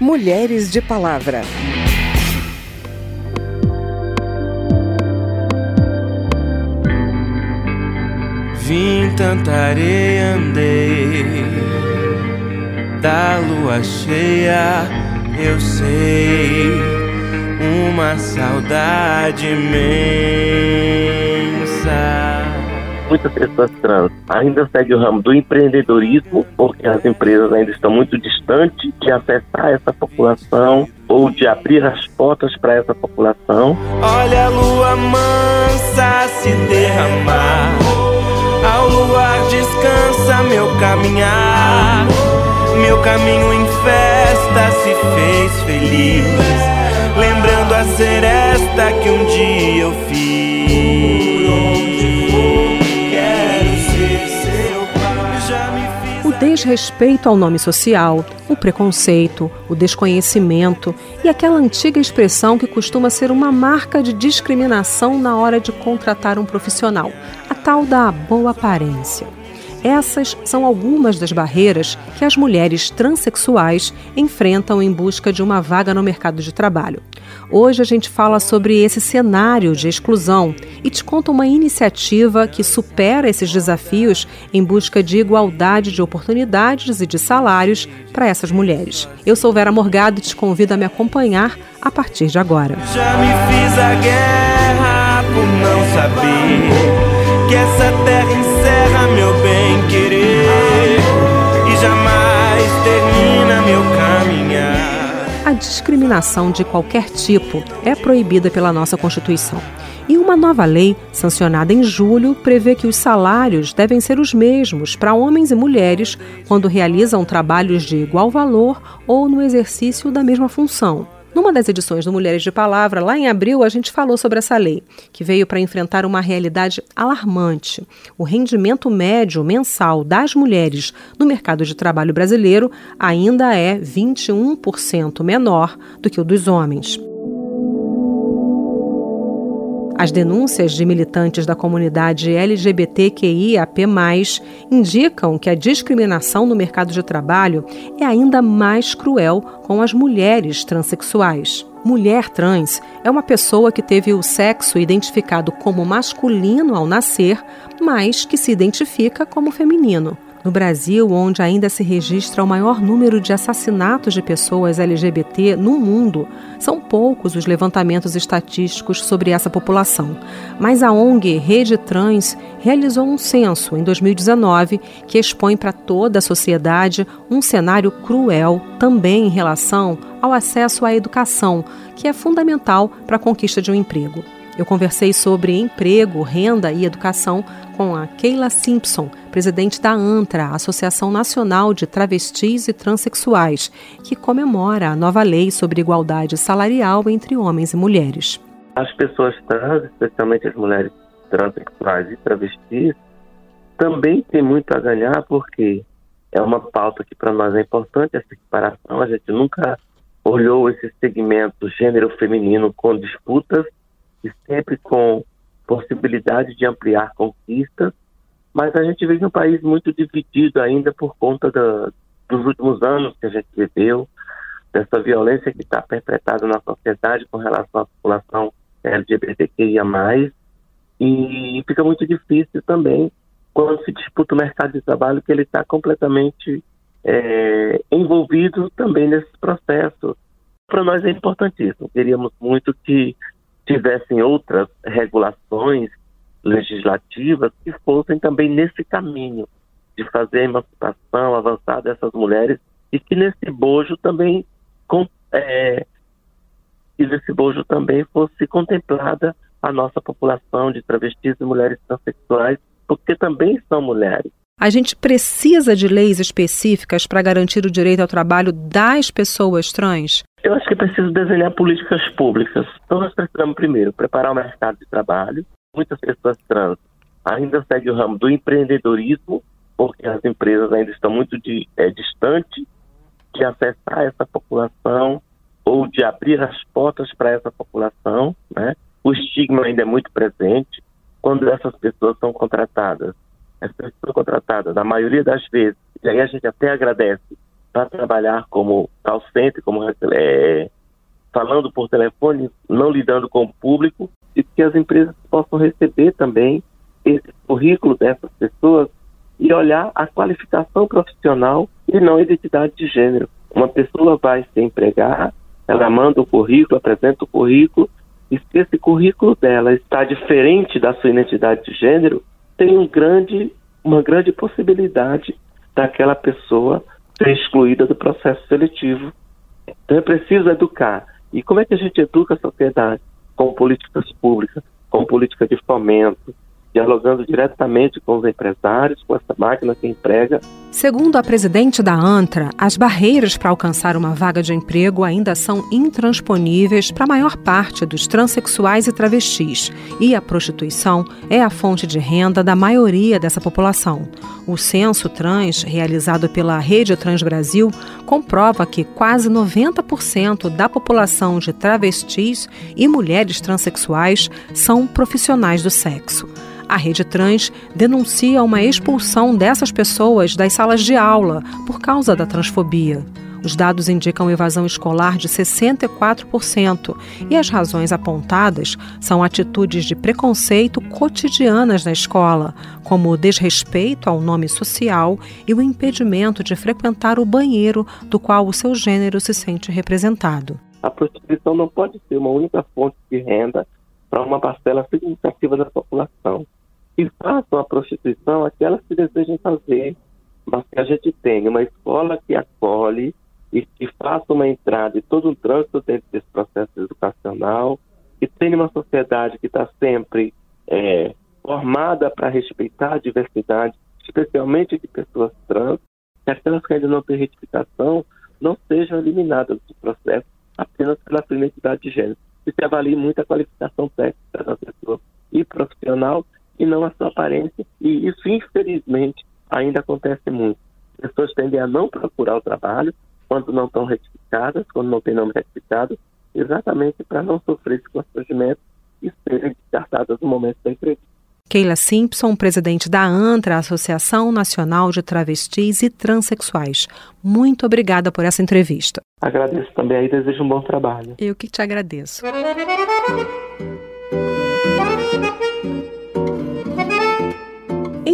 Mulheres de Palavra. Vim tanta areia, andei. Da lua cheia, eu sei. Uma saudade imensa muitas pessoas trans ainda seguem o ramo do empreendedorismo, porque as empresas ainda estão muito distantes de acessar essa população ou de abrir as portas para essa população. Olha a lua mansa se derramar, ao luar descansa meu caminhar. Meu caminho em festa se fez feliz, lembrando a seresta que um dia eu fiz. Desrespeito ao nome social, o preconceito, o desconhecimento e aquela antiga expressão que costuma ser uma marca de discriminação na hora de contratar um profissional, a tal da boa aparência. Essas são algumas das barreiras que as mulheres transexuais enfrentam em busca de uma vaga no mercado de trabalho. Hoje a gente fala sobre esse cenário de exclusão e te conta uma iniciativa que supera esses desafios em busca de igualdade de oportunidades e de salários para essas mulheres. Eu sou Vera Morgado e te convido a me acompanhar a partir de agora. Já me fiz a guerra por não saber que essa terra encerra meu bem querer e jamais termina meu caminhar. A discriminação de qualquer tipo é proibida pela nossa Constituição. E uma nova lei, sancionada em julho, prevê que os salários devem ser os mesmos para homens e mulheres quando realizam trabalhos de igual valor ou no exercício da mesma função. Numa das edições do Mulheres de Palavra, lá em abril, a gente falou sobre essa lei, que veio para enfrentar uma realidade alarmante. O rendimento médio mensal das mulheres no mercado de trabalho brasileiro ainda é 21% menor do que o dos homens. As denúncias de militantes da comunidade LGBTQIAP+, indicam que a discriminação no mercado de trabalho é ainda mais cruel com as mulheres transexuais. Mulher trans é uma pessoa que teve o sexo identificado como masculino ao nascer, mas que se identifica como feminino. No Brasil, onde ainda se registra o maior número de assassinatos de pessoas LGBT no mundo, são poucos os levantamentos estatísticos sobre essa população. Mas a ONG Rede Trans realizou um censo em 2019 que expõe para toda a sociedade um cenário cruel também em relação ao acesso à educação, que é fundamental para a conquista de um emprego. Eu conversei sobre emprego, renda e educação com a Keila Simpson, presidente da ANTRA, Associação Nacional de Travestis e Transsexuais, que comemora a nova lei sobre igualdade salarial entre homens e mulheres. As pessoas trans, especialmente as mulheres transexuais e travestis, também têm muito a ganhar porque é uma pauta que para nós é importante, essa separação. A gente nunca olhou esse segmento gênero feminino com disputas e sempre com possibilidade de ampliar conquistas, mas a gente vive um país muito dividido ainda por conta da, dos últimos anos que a gente viveu, dessa violência que está perpetrada na sociedade com relação à população LGBTQIA+, e fica muito difícil também quando se disputa o mercado de trabalho que ele está completamente é, envolvido também nesse processo. Para nós é importantíssimo. Queríamos muito que tivessem outras regulações legislativas que fossem também nesse caminho de fazer a emancipação avançar dessas mulheres e que nesse bojo também é, que nesse bojo também fosse contemplada a nossa população de travestis e mulheres transexuais, porque também são mulheres. A gente precisa de leis específicas para garantir o direito ao trabalho das pessoas trans? Eu acho que é preciso desenhar políticas públicas. Então, nós precisamos, primeiro, preparar o mercado de trabalho. Muitas pessoas trans ainda seguem o ramo do empreendedorismo, porque as empresas ainda estão muito de, é, distantes de acessar essa população ou de abrir as portas para essa população. Né? O estigma ainda é muito presente. Quando essas pessoas são contratadas, essas pessoas são contratadas, na maioria das vezes, e aí a gente até agradece para trabalhar como call center, como é, falando por telefone, não lidando com o público, e que as empresas possam receber também esse currículo dessas pessoas e olhar a qualificação profissional e não a identidade de gênero. Uma pessoa vai se empregar, ela manda o currículo, apresenta o currículo, e se esse currículo dela está diferente da sua identidade de gênero, tem um grande, uma grande possibilidade daquela pessoa ser excluída do processo seletivo. Então é preciso educar. E como é que a gente educa a sociedade? Com políticas públicas, com política de fomento, dialogando diretamente com os empresários, com essa máquina que emprega. Segundo a presidente da ANTRA, as barreiras para alcançar uma vaga de emprego ainda são intransponíveis para a maior parte dos transexuais e travestis, e a prostituição é a fonte de renda da maioria dessa população. O censo trans, realizado pela Rede Trans Brasil, comprova que quase 90% da população de travestis e mulheres transexuais são profissionais do sexo. A Rede Trans denuncia uma expulsão dessas pessoas das salas de aula por causa da transfobia. Os dados indicam evasão escolar de 64% e as razões apontadas são atitudes de preconceito cotidianas na escola, como o desrespeito ao nome social e o impedimento de frequentar o banheiro do qual o seu gênero se sente representado. A prostituição não pode ser uma única fonte de renda para uma parcela significativa da população que façam a prostituição aquelas que desejam fazer, mas que a gente tenha uma escola que acolhe e que faça uma entrada e todo um trânsito dentro desse processo educacional, que tenha uma sociedade que está sempre é, formada para respeitar a diversidade, especialmente de pessoas trans, que aquelas que ainda não têm retificação não sejam eliminadas do processo apenas pela sua identidade de gênero. E se avalie muito a qualificação técnica da pessoa e profissional e não a sua aparência. E isso, infelizmente, ainda acontece muito. As pessoas tendem a não procurar o trabalho quando não estão retificadas, quando não tem nome retificado, exatamente para não sofrer esse constrangimento e serem descartadas no momento da entrevista. Keila Simpson, presidente da ANTRA, Associação Nacional de Travestis e Transsexuais. Muito obrigada por essa entrevista. Agradeço também e desejo um bom trabalho. Eu que te agradeço.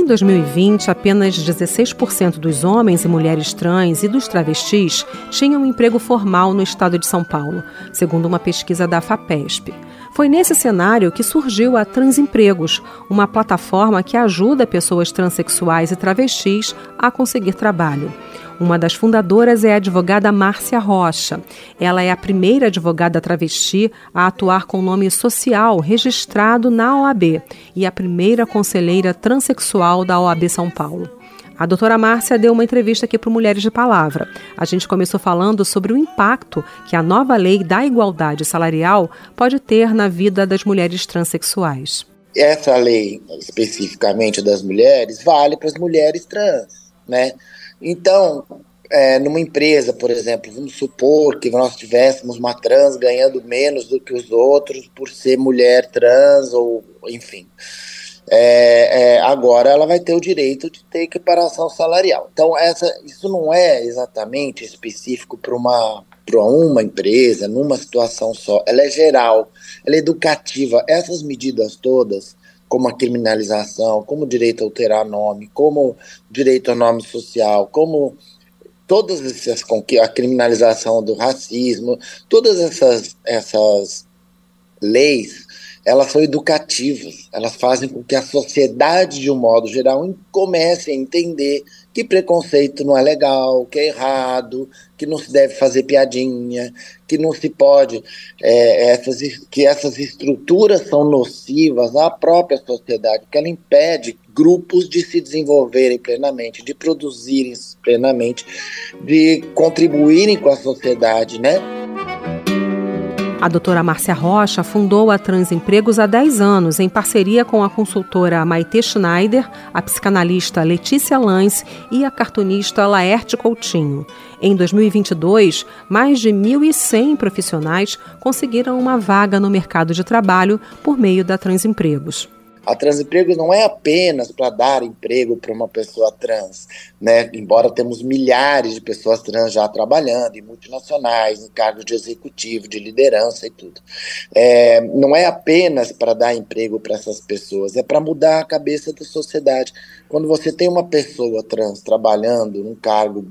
Em 2020, apenas 16% dos homens e mulheres trans e dos travestis tinham um emprego formal no estado de São Paulo, segundo uma pesquisa da FAPESP. Foi nesse cenário que surgiu a Transempregos, uma plataforma que ajuda pessoas transexuais e travestis a conseguir trabalho. Uma das fundadoras é a advogada Márcia Rocha. Ela é a primeira advogada travesti a atuar com nome social registrado na OAB e a primeira conselheira transexual da OAB São Paulo. A doutora Márcia deu uma entrevista aqui para Mulheres de Palavra. A gente começou falando sobre o impacto que a nova lei da igualdade salarial pode ter na vida das mulheres transexuais. Essa lei, especificamente das mulheres, vale para as mulheres trans, né? Então, é, numa empresa, por exemplo, vamos supor que nós tivéssemos uma trans ganhando menos do que os outros por ser mulher trans, ou enfim. É, é, agora ela vai ter o direito de ter equiparação salarial. Então, essa, isso não é exatamente específico para uma, uma empresa, numa situação só. Ela é geral, ela é educativa. Essas medidas todas como a criminalização, como o direito a alterar nome, como direito ao nome social, como todas essas a criminalização do racismo, todas essas essas leis, elas são educativas, elas fazem com que a sociedade de um modo geral comece a entender que preconceito não é legal, que é errado, que não se deve fazer piadinha, que não se pode, é, essas, que essas estruturas são nocivas à própria sociedade, que ela impede grupos de se desenvolverem plenamente, de produzirem plenamente, de contribuírem com a sociedade, né? A doutora Márcia Rocha fundou a Transempregos há 10 anos, em parceria com a consultora Maite Schneider, a psicanalista Letícia Lance e a cartunista Laerte Coutinho. Em 2022, mais de 1.100 profissionais conseguiram uma vaga no mercado de trabalho por meio da Transempregos. A Transempregos não é apenas para dar emprego para uma pessoa trans, né? Embora temos milhares de pessoas trans já trabalhando em multinacionais, em cargos de executivo, de liderança e tudo. É, não é apenas para dar emprego para essas pessoas, é para mudar a cabeça da sociedade. Quando você tem uma pessoa trans trabalhando num cargo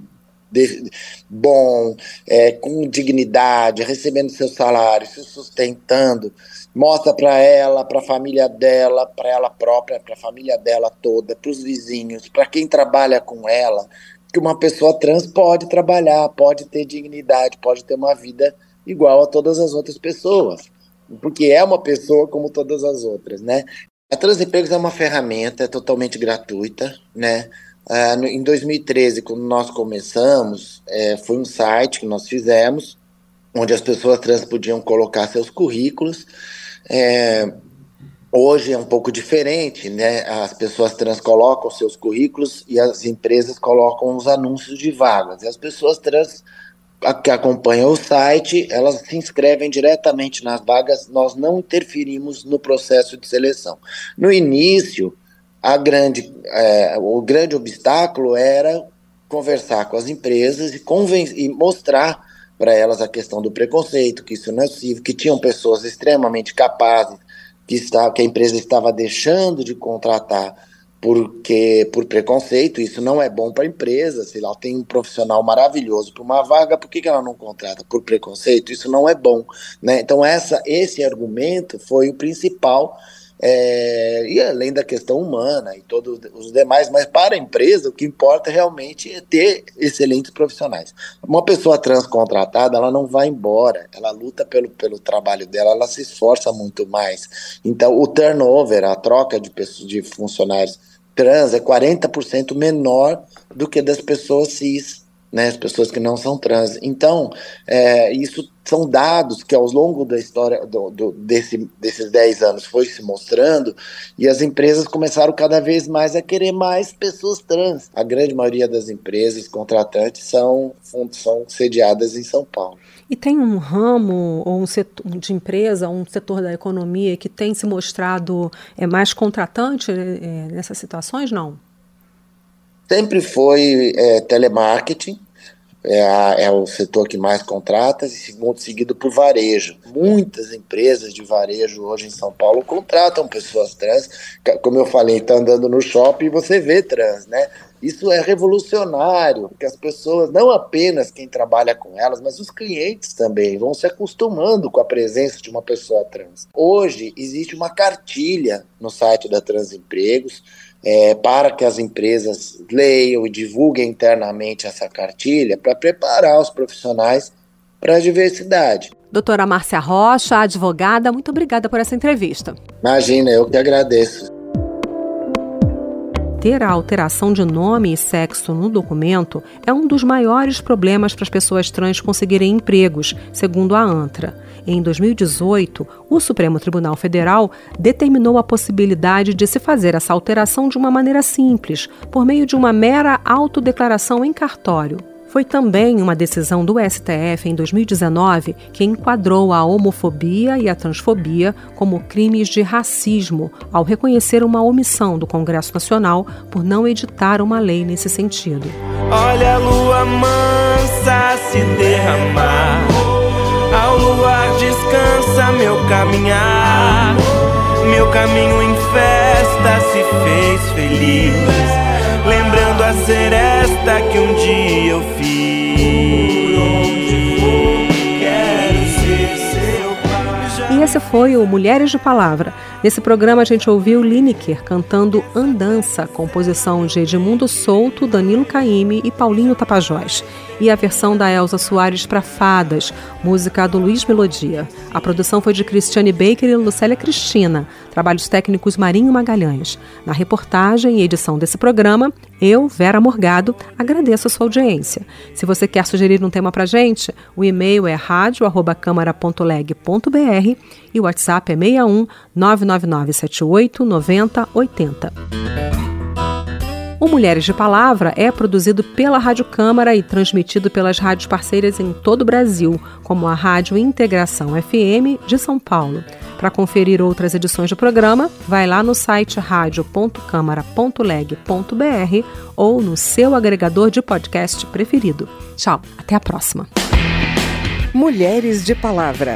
de, bom, é, com dignidade, recebendo seu salário, se sustentando, mostra para ela, para a família dela, para ela própria, para a família dela toda, para os vizinhos, para quem trabalha com ela, que uma pessoa trans pode trabalhar, pode ter dignidade, pode ter uma vida igual a todas as outras pessoas, porque é uma pessoa como todas as outras, né? A Transempregos é uma ferramenta é totalmente gratuita, né? Uh, no, em 2013, quando nós começamos, é, foi um site que nós fizemos, onde as pessoas trans podiam colocar seus currículos. É, hoje é um pouco diferente, né? As pessoas trans colocam seus currículos e as empresas colocam os anúncios de vagas. E as pessoas trans que acompanham o site, elas se inscrevem diretamente nas vagas, nós não interferimos no processo de seleção. No início, a grande, é, o grande obstáculo era conversar com as empresas e, e mostrar para elas a questão do preconceito, que isso não é possível, que tinham pessoas extremamente capazes, que, está, que a empresa estava deixando de contratar porque por preconceito, isso não é bom para a empresa. Se ela tem um profissional maravilhoso para uma vaga, por que, que ela não contrata? Por preconceito, isso não é bom. Né? Então, essa, esse argumento foi o principal é, e além da questão humana e todos os demais, mas para a empresa o que importa realmente é ter excelentes profissionais. Uma pessoa trans contratada, ela não vai embora, ela luta pelo, pelo trabalho dela, ela se esforça muito mais. Então, o turnover, a troca de, pessoas, de funcionários trans é 40% menor do que das pessoas cis né, as pessoas que não são trans. Então, é, isso são dados que ao longo da história do, do, desse, desses 10 anos foi se mostrando e as empresas começaram cada vez mais a querer mais pessoas trans. A grande maioria das empresas contratantes são, são sediadas em São Paulo. E tem um ramo ou um setor de empresa, um setor da economia que tem se mostrado é, mais contratante é, nessas situações, não? Sempre foi é, telemarketing, é, a, é, o setor que mais contrata, e segundo, seguido por varejo. Muitas empresas de varejo hoje em São Paulo contratam pessoas trans. Como eu falei, está andando no shopping e você vê trans, né? Isso é revolucionário, porque as pessoas, não apenas quem trabalha com elas, mas os clientes também, vão se acostumando com a presença de uma pessoa trans. Hoje existe uma cartilha no site da Transempregos é, para que as empresas leiam e divulguem internamente essa cartilha para preparar os profissionais para a diversidade. Doutora Márcia Rocha, advogada, muito obrigada por essa entrevista. Imagina, eu que agradeço. Ter a alteração de nome e sexo no documento é um dos maiores problemas para as pessoas trans conseguirem empregos, segundo a ANTRA. Em 2018, o Supremo Tribunal Federal determinou a possibilidade de se fazer essa alteração de uma maneira simples, por meio de uma mera autodeclaração em cartório. Foi também uma decisão do STF em 2019 que enquadrou a homofobia e a transfobia como crimes de racismo, ao reconhecer uma omissão do Congresso Nacional por não editar uma lei nesse sentido. Olha a lua mansa se derramar ao luar descansa meu caminhar. Meu caminho em festa se fez feliz. Lembrando a seresta que um dia eu fiz. E esse foi o Mulheres de Palavra. Nesse programa a gente ouviu Lineker cantando Andança, composição de Edmundo Souto, Danilo Caime e Paulinho Tapajós. E a versão da Elza Soares para Fadas, música do Luiz Melodia. A produção foi de Cristiane Baker e Lucélia Cristina. Trabalhos técnicos Marinho Magalhães. Na reportagem e edição desse programa, eu, Vera Morgado, agradeço a sua audiência. Se você quer sugerir um tema para gente, o e-mail é radio@câmara.leg.br e o WhatsApp é 61 99978 9080. O Mulheres de Palavra é produzido pela Rádio Câmara e transmitido pelas rádios parceiras em todo o Brasil, como a Rádio Integração FM de São Paulo. Para conferir outras edições do programa, vai lá no site radio.câmara.leg.br ou no seu agregador de podcast preferido. Tchau, até a próxima. Mulheres de Palavra.